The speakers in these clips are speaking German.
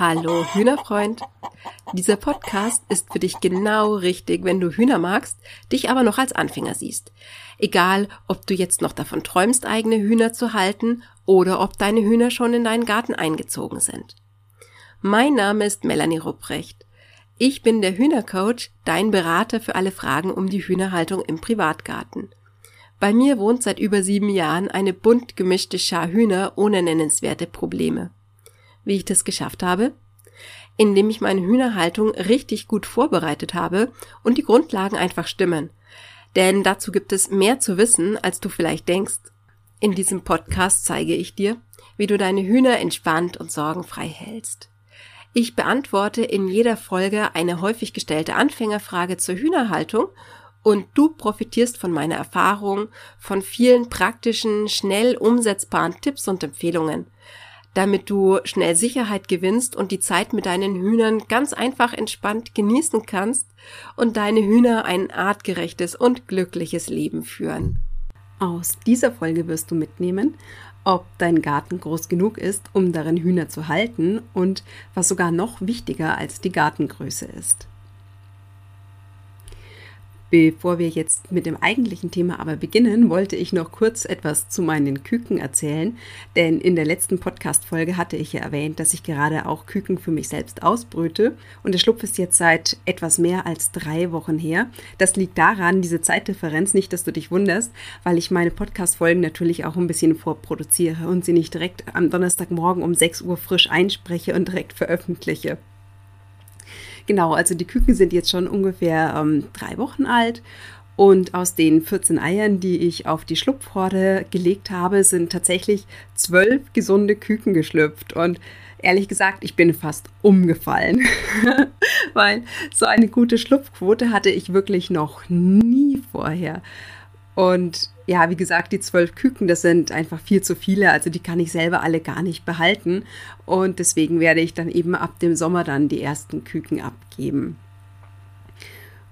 Hallo Hühnerfreund. Dieser Podcast ist für dich genau richtig, wenn du Hühner magst, dich aber noch als Anfänger siehst. Egal, ob du jetzt noch davon träumst, eigene Hühner zu halten oder ob deine Hühner schon in deinen Garten eingezogen sind. Mein Name ist Melanie Rupprecht. Ich bin der Hühnercoach, dein Berater für alle Fragen um die Hühnerhaltung im Privatgarten. Bei mir wohnt seit über sieben Jahren eine bunt gemischte Schar Hühner ohne nennenswerte Probleme. Wie ich das geschafft habe? Indem ich meine Hühnerhaltung richtig gut vorbereitet habe und die Grundlagen einfach stimmen. Denn dazu gibt es mehr zu wissen, als du vielleicht denkst. In diesem Podcast zeige ich dir, wie du deine Hühner entspannt und sorgenfrei hältst. Ich beantworte in jeder Folge eine häufig gestellte Anfängerfrage zur Hühnerhaltung und du profitierst von meiner Erfahrung, von vielen praktischen, schnell umsetzbaren Tipps und Empfehlungen damit du schnell Sicherheit gewinnst und die Zeit mit deinen Hühnern ganz einfach entspannt genießen kannst und deine Hühner ein artgerechtes und glückliches Leben führen. Aus dieser Folge wirst du mitnehmen, ob dein Garten groß genug ist, um darin Hühner zu halten und was sogar noch wichtiger als die Gartengröße ist. Bevor wir jetzt mit dem eigentlichen Thema aber beginnen, wollte ich noch kurz etwas zu meinen Küken erzählen, denn in der letzten Podcast-Folge hatte ich ja erwähnt, dass ich gerade auch Küken für mich selbst ausbrüte und der Schlupf ist jetzt seit etwas mehr als drei Wochen her. Das liegt daran, diese Zeitdifferenz, nicht, dass du dich wunderst, weil ich meine Podcast-Folgen natürlich auch ein bisschen vorproduziere und sie nicht direkt am Donnerstagmorgen um 6 Uhr frisch einspreche und direkt veröffentliche. Genau, also die Küken sind jetzt schon ungefähr ähm, drei Wochen alt. Und aus den 14 Eiern, die ich auf die Schlupfhorde gelegt habe, sind tatsächlich zwölf gesunde Küken geschlüpft. Und ehrlich gesagt, ich bin fast umgefallen, weil so eine gute Schlupfquote hatte ich wirklich noch nie vorher. Und ja, wie gesagt, die zwölf Küken, das sind einfach viel zu viele. Also die kann ich selber alle gar nicht behalten. Und deswegen werde ich dann eben ab dem Sommer dann die ersten Küken abgeben.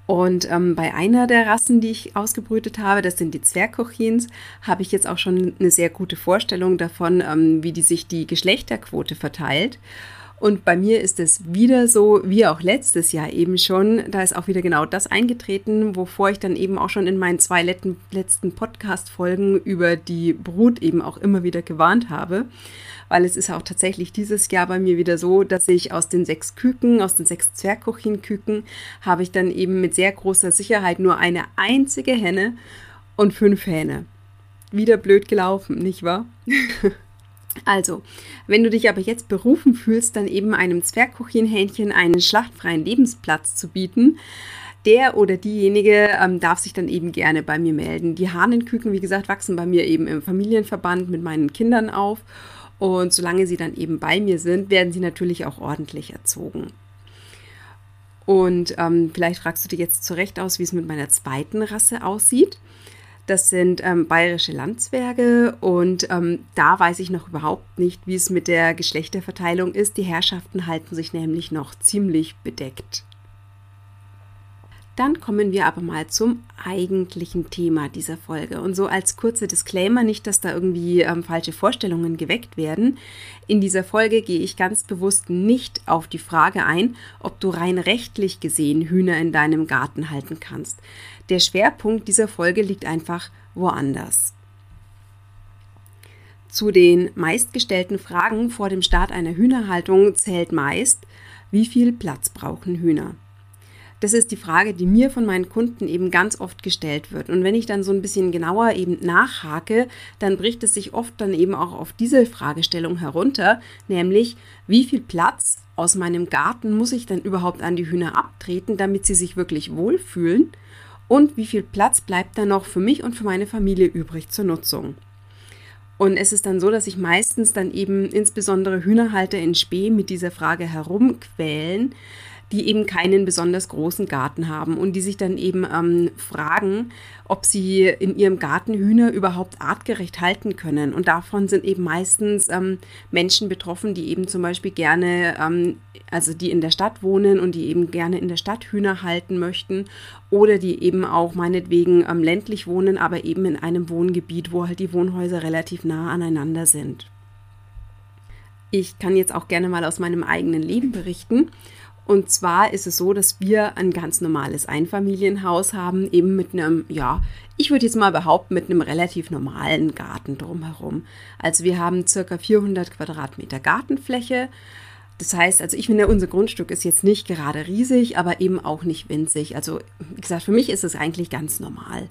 Und ähm, bei einer der Rassen, die ich ausgebrütet habe, das sind die Zwergkochins, habe ich jetzt auch schon eine sehr gute Vorstellung davon, ähm, wie die sich die Geschlechterquote verteilt. Und bei mir ist es wieder so, wie auch letztes Jahr eben schon. Da ist auch wieder genau das eingetreten, wovor ich dann eben auch schon in meinen zwei letzten Podcast-Folgen über die Brut eben auch immer wieder gewarnt habe. Weil es ist auch tatsächlich dieses Jahr bei mir wieder so, dass ich aus den sechs Küken, aus den sechs Zwergkochinküken, habe ich dann eben mit sehr großer Sicherheit nur eine einzige Henne und fünf Hähne. Wieder blöd gelaufen, nicht wahr? Also, wenn du dich aber jetzt berufen fühlst, dann eben einem Zwergkuchenhähnchen einen schlachtfreien Lebensplatz zu bieten, der oder diejenige ähm, darf sich dann eben gerne bei mir melden. Die Hahnenküken, wie gesagt, wachsen bei mir eben im Familienverband mit meinen Kindern auf. Und solange sie dann eben bei mir sind, werden sie natürlich auch ordentlich erzogen. Und ähm, vielleicht fragst du dir jetzt zurecht aus, wie es mit meiner zweiten Rasse aussieht. Das sind ähm, bayerische Landzwerge und ähm, da weiß ich noch überhaupt nicht, wie es mit der Geschlechterverteilung ist. Die Herrschaften halten sich nämlich noch ziemlich bedeckt. Dann kommen wir aber mal zum eigentlichen Thema dieser Folge. Und so als kurzer Disclaimer, nicht, dass da irgendwie ähm, falsche Vorstellungen geweckt werden. In dieser Folge gehe ich ganz bewusst nicht auf die Frage ein, ob du rein rechtlich gesehen Hühner in deinem Garten halten kannst. Der Schwerpunkt dieser Folge liegt einfach woanders. Zu den meistgestellten Fragen vor dem Start einer Hühnerhaltung zählt meist, wie viel Platz brauchen Hühner? Das ist die Frage, die mir von meinen Kunden eben ganz oft gestellt wird. Und wenn ich dann so ein bisschen genauer eben nachhake, dann bricht es sich oft dann eben auch auf diese Fragestellung herunter, nämlich wie viel Platz aus meinem Garten muss ich denn überhaupt an die Hühner abtreten, damit sie sich wirklich wohlfühlen? Und wie viel Platz bleibt dann noch für mich und für meine Familie übrig zur Nutzung? Und es ist dann so, dass sich meistens dann eben insbesondere Hühnerhalter in Spee mit dieser Frage herumquälen, die eben keinen besonders großen Garten haben und die sich dann eben ähm, fragen, ob sie in ihrem Garten Hühner überhaupt artgerecht halten können. Und davon sind eben meistens ähm, Menschen betroffen, die eben zum Beispiel gerne, ähm, also die in der Stadt wohnen und die eben gerne in der Stadt Hühner halten möchten oder die eben auch meinetwegen ähm, ländlich wohnen, aber eben in einem Wohngebiet, wo halt die Wohnhäuser relativ nah aneinander sind. Ich kann jetzt auch gerne mal aus meinem eigenen Leben berichten. Und zwar ist es so, dass wir ein ganz normales Einfamilienhaus haben, eben mit einem, ja, ich würde jetzt mal behaupten, mit einem relativ normalen Garten drumherum. Also wir haben circa 400 Quadratmeter Gartenfläche. Das heißt, also ich finde, unser Grundstück ist jetzt nicht gerade riesig, aber eben auch nicht winzig. Also, wie gesagt, für mich ist es eigentlich ganz normal.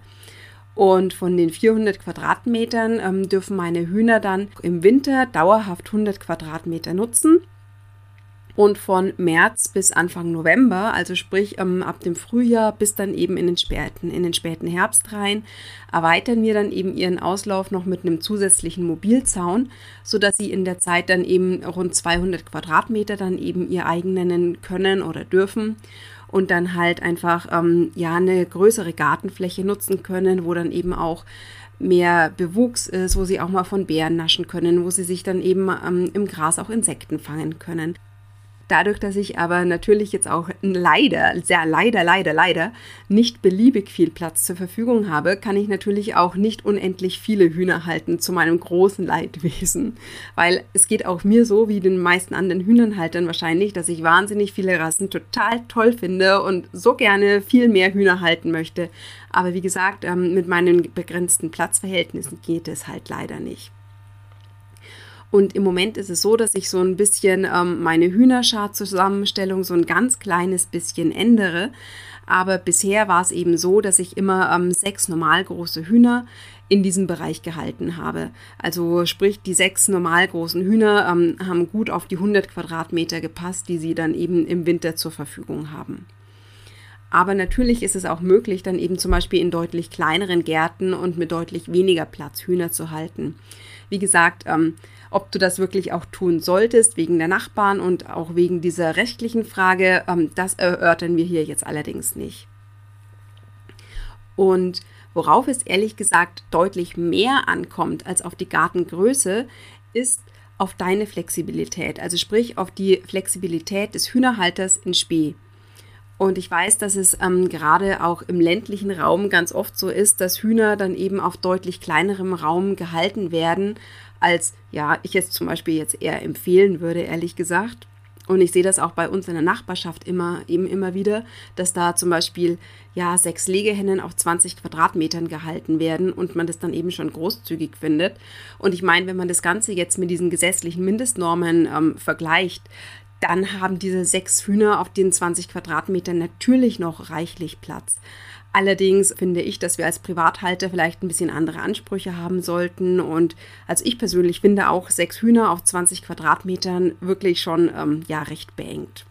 Und von den 400 Quadratmetern ähm, dürfen meine Hühner dann im Winter dauerhaft 100 Quadratmeter nutzen. Und von März bis Anfang November, also sprich ähm, ab dem Frühjahr bis dann eben in den, späten, in den späten Herbst rein, erweitern wir dann eben ihren Auslauf noch mit einem zusätzlichen Mobilzaun, sodass sie in der Zeit dann eben rund 200 Quadratmeter dann eben ihr eigen nennen können oder dürfen und dann halt einfach ähm, ja eine größere Gartenfläche nutzen können, wo dann eben auch mehr Bewuchs ist, wo sie auch mal von Bären naschen können, wo sie sich dann eben ähm, im Gras auch Insekten fangen können. Dadurch, dass ich aber natürlich jetzt auch leider, sehr leider, leider, leider nicht beliebig viel Platz zur Verfügung habe, kann ich natürlich auch nicht unendlich viele Hühner halten zu meinem großen Leidwesen. Weil es geht auch mir so wie den meisten anderen Hühnernhaltern wahrscheinlich, dass ich wahnsinnig viele Rassen total toll finde und so gerne viel mehr Hühner halten möchte. Aber wie gesagt, ähm, mit meinen begrenzten Platzverhältnissen geht es halt leider nicht. Und im Moment ist es so, dass ich so ein bisschen ähm, meine Hühnerschar-Zusammenstellung so ein ganz kleines bisschen ändere. Aber bisher war es eben so, dass ich immer ähm, sechs normal große Hühner in diesem Bereich gehalten habe. Also sprich, die sechs normal großen Hühner ähm, haben gut auf die 100 Quadratmeter gepasst, die sie dann eben im Winter zur Verfügung haben. Aber natürlich ist es auch möglich, dann eben zum Beispiel in deutlich kleineren Gärten und mit deutlich weniger Platz Hühner zu halten. Wie gesagt, ähm, ob du das wirklich auch tun solltest, wegen der Nachbarn und auch wegen dieser rechtlichen Frage, ähm, das erörtern wir hier jetzt allerdings nicht. Und worauf es ehrlich gesagt deutlich mehr ankommt als auf die Gartengröße, ist auf deine Flexibilität, also sprich auf die Flexibilität des Hühnerhalters in Spee. Und ich weiß, dass es ähm, gerade auch im ländlichen Raum ganz oft so ist, dass Hühner dann eben auf deutlich kleinerem Raum gehalten werden, als ja, ich es zum Beispiel jetzt eher empfehlen würde, ehrlich gesagt. Und ich sehe das auch bei uns in der Nachbarschaft immer, eben immer wieder, dass da zum Beispiel ja sechs Legehennen auf 20 Quadratmetern gehalten werden und man das dann eben schon großzügig findet. Und ich meine, wenn man das Ganze jetzt mit diesen gesetzlichen Mindestnormen ähm, vergleicht, dann haben diese sechs Hühner auf den 20 Quadratmetern natürlich noch reichlich Platz. Allerdings finde ich, dass wir als Privathalter vielleicht ein bisschen andere Ansprüche haben sollten. Und also ich persönlich finde auch sechs Hühner auf 20 Quadratmetern wirklich schon ähm, ja recht beengt.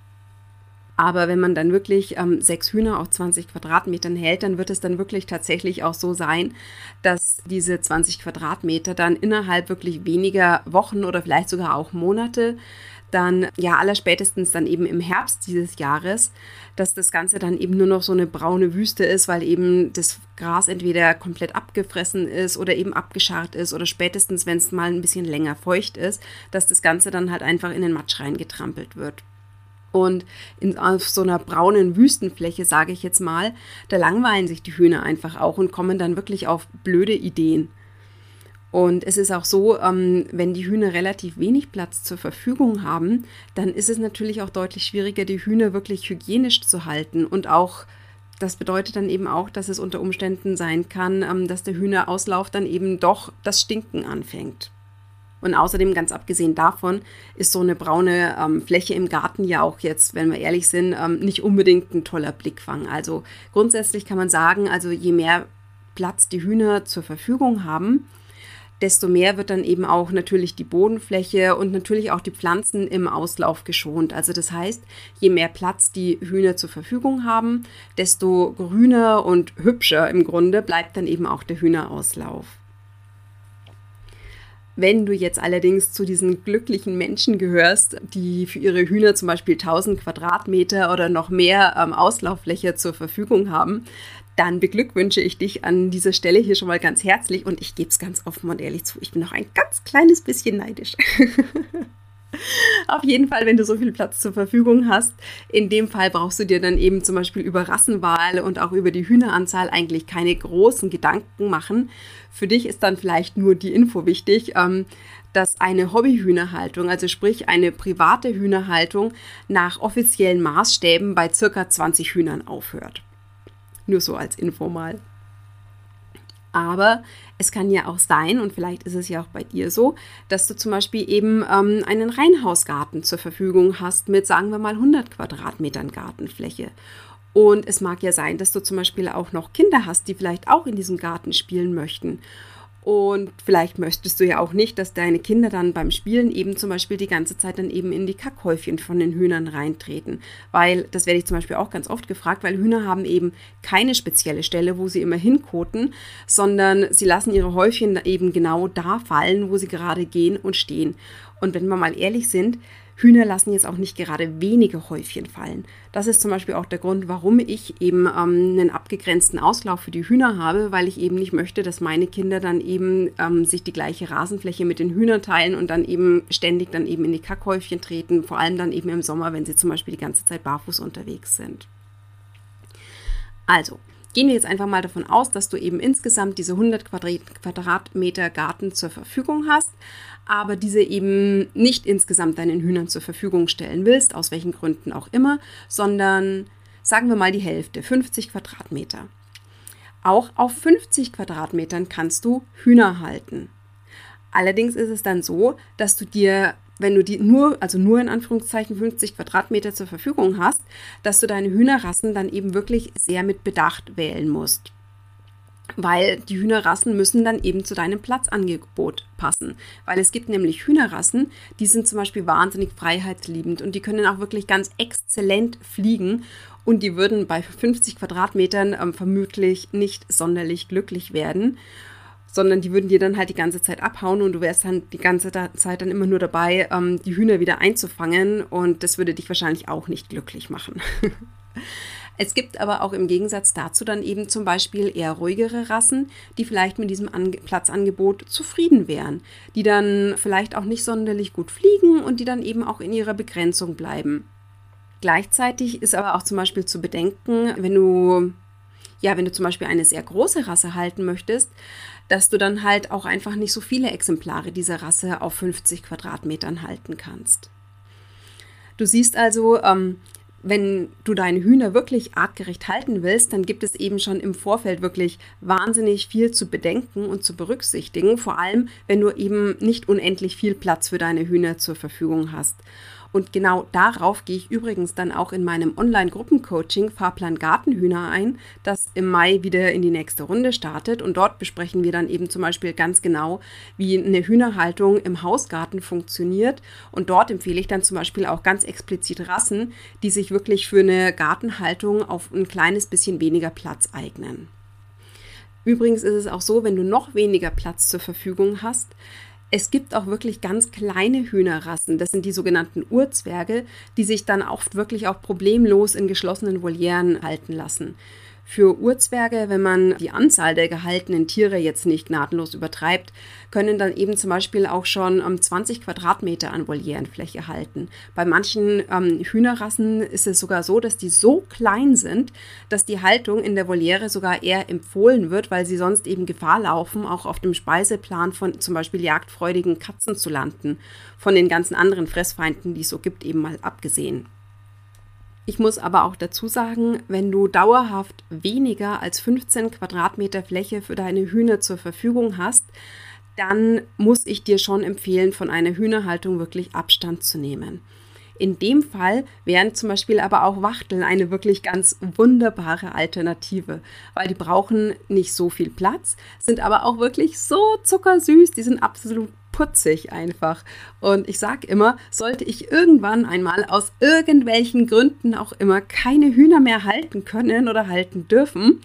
Aber wenn man dann wirklich ähm, sechs Hühner auf 20 Quadratmetern hält, dann wird es dann wirklich tatsächlich auch so sein, dass diese 20 Quadratmeter dann innerhalb wirklich weniger Wochen oder vielleicht sogar auch Monate dann ja allerspätestens dann eben im Herbst dieses Jahres, dass das Ganze dann eben nur noch so eine braune Wüste ist, weil eben das Gras entweder komplett abgefressen ist oder eben abgescharrt ist oder spätestens, wenn es mal ein bisschen länger feucht ist, dass das Ganze dann halt einfach in den Matsch reingetrampelt wird. Und in, auf so einer braunen Wüstenfläche, sage ich jetzt mal, da langweilen sich die Hühner einfach auch und kommen dann wirklich auf blöde Ideen. Und es ist auch so, ähm, wenn die Hühner relativ wenig Platz zur Verfügung haben, dann ist es natürlich auch deutlich schwieriger, die Hühner wirklich hygienisch zu halten. Und auch, das bedeutet dann eben auch, dass es unter Umständen sein kann, ähm, dass der Hühnerauslauf dann eben doch das Stinken anfängt. Und außerdem, ganz abgesehen davon, ist so eine braune ähm, Fläche im Garten ja auch jetzt, wenn wir ehrlich sind, ähm, nicht unbedingt ein toller Blickfang. Also grundsätzlich kann man sagen, also je mehr Platz die Hühner zur Verfügung haben, desto mehr wird dann eben auch natürlich die Bodenfläche und natürlich auch die Pflanzen im Auslauf geschont. Also das heißt, je mehr Platz die Hühner zur Verfügung haben, desto grüner und hübscher im Grunde bleibt dann eben auch der Hühnerauslauf. Wenn du jetzt allerdings zu diesen glücklichen Menschen gehörst, die für ihre Hühner zum Beispiel 1000 Quadratmeter oder noch mehr ähm, Auslauffläche zur Verfügung haben, dann beglückwünsche ich dich an dieser Stelle hier schon mal ganz herzlich und ich gebe es ganz offen und ehrlich zu, ich bin noch ein ganz kleines bisschen neidisch. Auf jeden Fall, wenn du so viel Platz zur Verfügung hast. In dem Fall brauchst du dir dann eben zum Beispiel über Rassenwahl und auch über die Hühneranzahl eigentlich keine großen Gedanken machen. Für dich ist dann vielleicht nur die Info wichtig, ähm, dass eine Hobbyhühnerhaltung, also sprich eine private Hühnerhaltung, nach offiziellen Maßstäben bei circa 20 Hühnern aufhört. Nur so als Info mal. Aber es kann ja auch sein, und vielleicht ist es ja auch bei dir so, dass du zum Beispiel eben ähm, einen Reihenhausgarten zur Verfügung hast mit, sagen wir mal, 100 Quadratmetern Gartenfläche. Und es mag ja sein, dass du zum Beispiel auch noch Kinder hast, die vielleicht auch in diesem Garten spielen möchten. Und vielleicht möchtest du ja auch nicht, dass deine Kinder dann beim Spielen eben zum Beispiel die ganze Zeit dann eben in die Kackhäufchen von den Hühnern reintreten. Weil, das werde ich zum Beispiel auch ganz oft gefragt, weil Hühner haben eben keine spezielle Stelle, wo sie immer hinkoten, sondern sie lassen ihre Häufchen eben genau da fallen, wo sie gerade gehen und stehen. Und wenn wir mal ehrlich sind, Hühner lassen jetzt auch nicht gerade wenige Häufchen fallen. Das ist zum Beispiel auch der Grund, warum ich eben ähm, einen abgegrenzten Auslauf für die Hühner habe, weil ich eben nicht möchte, dass meine Kinder dann eben ähm, sich die gleiche Rasenfläche mit den Hühnern teilen und dann eben ständig dann eben in die Kackhäufchen treten, vor allem dann eben im Sommer, wenn sie zum Beispiel die ganze Zeit barfuß unterwegs sind. Also, gehen wir jetzt einfach mal davon aus, dass du eben insgesamt diese 100 Quadratmeter Garten zur Verfügung hast aber diese eben nicht insgesamt deinen Hühnern zur Verfügung stellen willst, aus welchen Gründen auch immer, sondern sagen wir mal die Hälfte, 50 Quadratmeter. Auch auf 50 Quadratmetern kannst du Hühner halten. Allerdings ist es dann so, dass du dir, wenn du die nur, also nur in Anführungszeichen 50 Quadratmeter zur Verfügung hast, dass du deine Hühnerrassen dann eben wirklich sehr mit Bedacht wählen musst weil die Hühnerrassen müssen dann eben zu deinem Platzangebot passen. Weil es gibt nämlich Hühnerrassen, die sind zum Beispiel wahnsinnig freiheitsliebend und die können auch wirklich ganz exzellent fliegen und die würden bei 50 Quadratmetern ähm, vermutlich nicht sonderlich glücklich werden sondern die würden dir dann halt die ganze Zeit abhauen und du wärst dann die ganze Zeit dann immer nur dabei, ähm, die Hühner wieder einzufangen und das würde dich wahrscheinlich auch nicht glücklich machen. Es gibt aber auch im Gegensatz dazu dann eben zum Beispiel eher ruhigere Rassen, die vielleicht mit diesem Ange Platzangebot zufrieden wären, die dann vielleicht auch nicht sonderlich gut fliegen und die dann eben auch in ihrer Begrenzung bleiben. Gleichzeitig ist aber auch zum Beispiel zu bedenken, wenn du ja, wenn du zum Beispiel eine sehr große Rasse halten möchtest, dass du dann halt auch einfach nicht so viele Exemplare dieser Rasse auf 50 Quadratmetern halten kannst. Du siehst also, ähm, wenn du deine Hühner wirklich artgerecht halten willst, dann gibt es eben schon im Vorfeld wirklich wahnsinnig viel zu bedenken und zu berücksichtigen, vor allem wenn du eben nicht unendlich viel Platz für deine Hühner zur Verfügung hast. Und genau darauf gehe ich übrigens dann auch in meinem Online-Gruppencoaching Fahrplan Gartenhühner ein, das im Mai wieder in die nächste Runde startet. Und dort besprechen wir dann eben zum Beispiel ganz genau, wie eine Hühnerhaltung im Hausgarten funktioniert. Und dort empfehle ich dann zum Beispiel auch ganz explizit Rassen, die sich wirklich für eine Gartenhaltung auf ein kleines bisschen weniger Platz eignen. Übrigens ist es auch so, wenn du noch weniger Platz zur Verfügung hast, es gibt auch wirklich ganz kleine Hühnerrassen, das sind die sogenannten Urzwerge, die sich dann oft wirklich auch problemlos in geschlossenen Volieren halten lassen. Für Urzwerge, wenn man die Anzahl der gehaltenen Tiere jetzt nicht gnadenlos übertreibt, können dann eben zum Beispiel auch schon um, 20 Quadratmeter an Volierenfläche halten. Bei manchen ähm, Hühnerrassen ist es sogar so, dass die so klein sind, dass die Haltung in der Voliere sogar eher empfohlen wird, weil sie sonst eben Gefahr laufen, auch auf dem Speiseplan von zum Beispiel jagdfreudigen Katzen zu landen. Von den ganzen anderen Fressfeinden, die es so gibt, eben mal abgesehen. Ich muss aber auch dazu sagen, wenn du dauerhaft weniger als 15 Quadratmeter Fläche für deine Hühner zur Verfügung hast, dann muss ich dir schon empfehlen, von einer Hühnerhaltung wirklich Abstand zu nehmen. In dem Fall wären zum Beispiel aber auch Wachteln eine wirklich ganz wunderbare Alternative, weil die brauchen nicht so viel Platz, sind aber auch wirklich so zuckersüß, die sind absolut putzig einfach. Und ich sage immer, sollte ich irgendwann einmal aus irgendwelchen Gründen auch immer keine Hühner mehr halten können oder halten dürfen,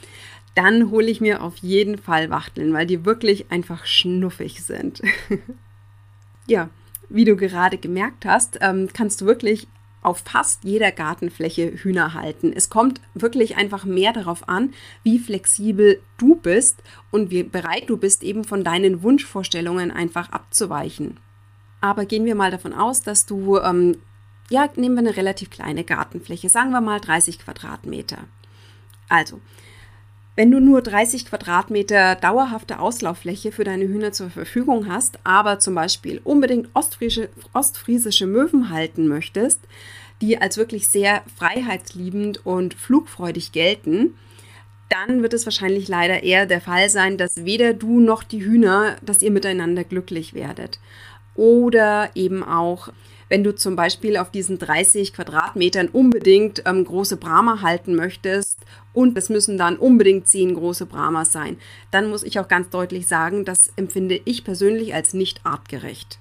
dann hole ich mir auf jeden Fall Wachteln, weil die wirklich einfach schnuffig sind. ja, wie du gerade gemerkt hast, ähm, kannst du wirklich auf fast jeder Gartenfläche Hühner halten. Es kommt wirklich einfach mehr darauf an, wie flexibel du bist und wie bereit du bist, eben von deinen Wunschvorstellungen einfach abzuweichen. Aber gehen wir mal davon aus, dass du, ähm, ja, nehmen wir eine relativ kleine Gartenfläche, sagen wir mal 30 Quadratmeter. Also, wenn du nur 30 Quadratmeter dauerhafte Auslauffläche für deine Hühner zur Verfügung hast, aber zum Beispiel unbedingt ostfriesische, ostfriesische Möwen halten möchtest, die als wirklich sehr freiheitsliebend und flugfreudig gelten, dann wird es wahrscheinlich leider eher der Fall sein, dass weder du noch die Hühner, dass ihr miteinander glücklich werdet. Oder eben auch wenn du zum Beispiel auf diesen 30 Quadratmetern unbedingt ähm, große Brahma halten möchtest und es müssen dann unbedingt 10 große Brahmas sein, dann muss ich auch ganz deutlich sagen, das empfinde ich persönlich als nicht artgerecht.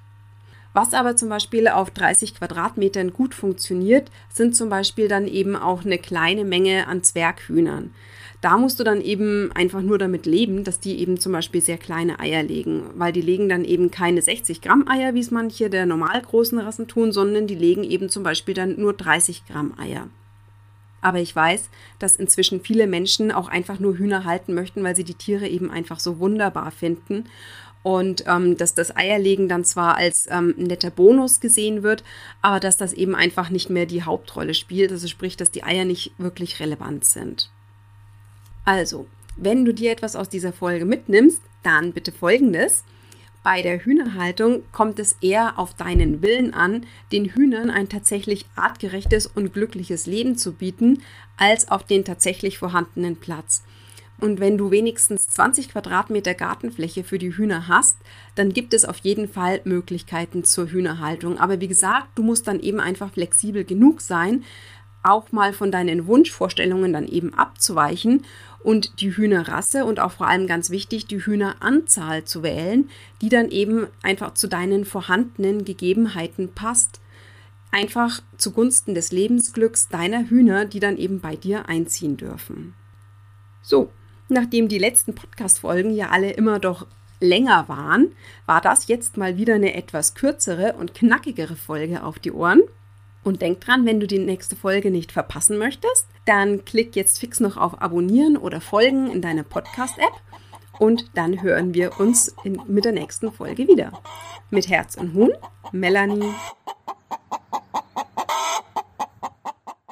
Was aber zum Beispiel auf 30 Quadratmetern gut funktioniert, sind zum Beispiel dann eben auch eine kleine Menge an Zwerghühnern. Da musst du dann eben einfach nur damit leben, dass die eben zum Beispiel sehr kleine Eier legen, weil die legen dann eben keine 60 Gramm Eier, wie es manche der normal großen Rassen tun, sondern die legen eben zum Beispiel dann nur 30 Gramm Eier. Aber ich weiß, dass inzwischen viele Menschen auch einfach nur Hühner halten möchten, weil sie die Tiere eben einfach so wunderbar finden. Und ähm, dass das Eierlegen dann zwar als ähm, netter Bonus gesehen wird, aber dass das eben einfach nicht mehr die Hauptrolle spielt. Also sprich, dass die Eier nicht wirklich relevant sind. Also, wenn du dir etwas aus dieser Folge mitnimmst, dann bitte folgendes. Bei der Hühnerhaltung kommt es eher auf deinen Willen an, den Hühnern ein tatsächlich artgerechtes und glückliches Leben zu bieten, als auf den tatsächlich vorhandenen Platz. Und wenn du wenigstens 20 Quadratmeter Gartenfläche für die Hühner hast, dann gibt es auf jeden Fall Möglichkeiten zur Hühnerhaltung. Aber wie gesagt, du musst dann eben einfach flexibel genug sein, auch mal von deinen Wunschvorstellungen dann eben abzuweichen und die Hühnerrasse und auch vor allem ganz wichtig, die Hühneranzahl zu wählen, die dann eben einfach zu deinen vorhandenen Gegebenheiten passt. Einfach zugunsten des Lebensglücks deiner Hühner, die dann eben bei dir einziehen dürfen. So, nachdem die letzten Podcast-Folgen ja alle immer doch länger waren, war das jetzt mal wieder eine etwas kürzere und knackigere Folge auf die Ohren. Und denk dran, wenn du die nächste Folge nicht verpassen möchtest, dann klick jetzt fix noch auf Abonnieren oder Folgen in deine Podcast-App und dann hören wir uns in, mit der nächsten Folge wieder. Mit Herz und Huhn, Melanie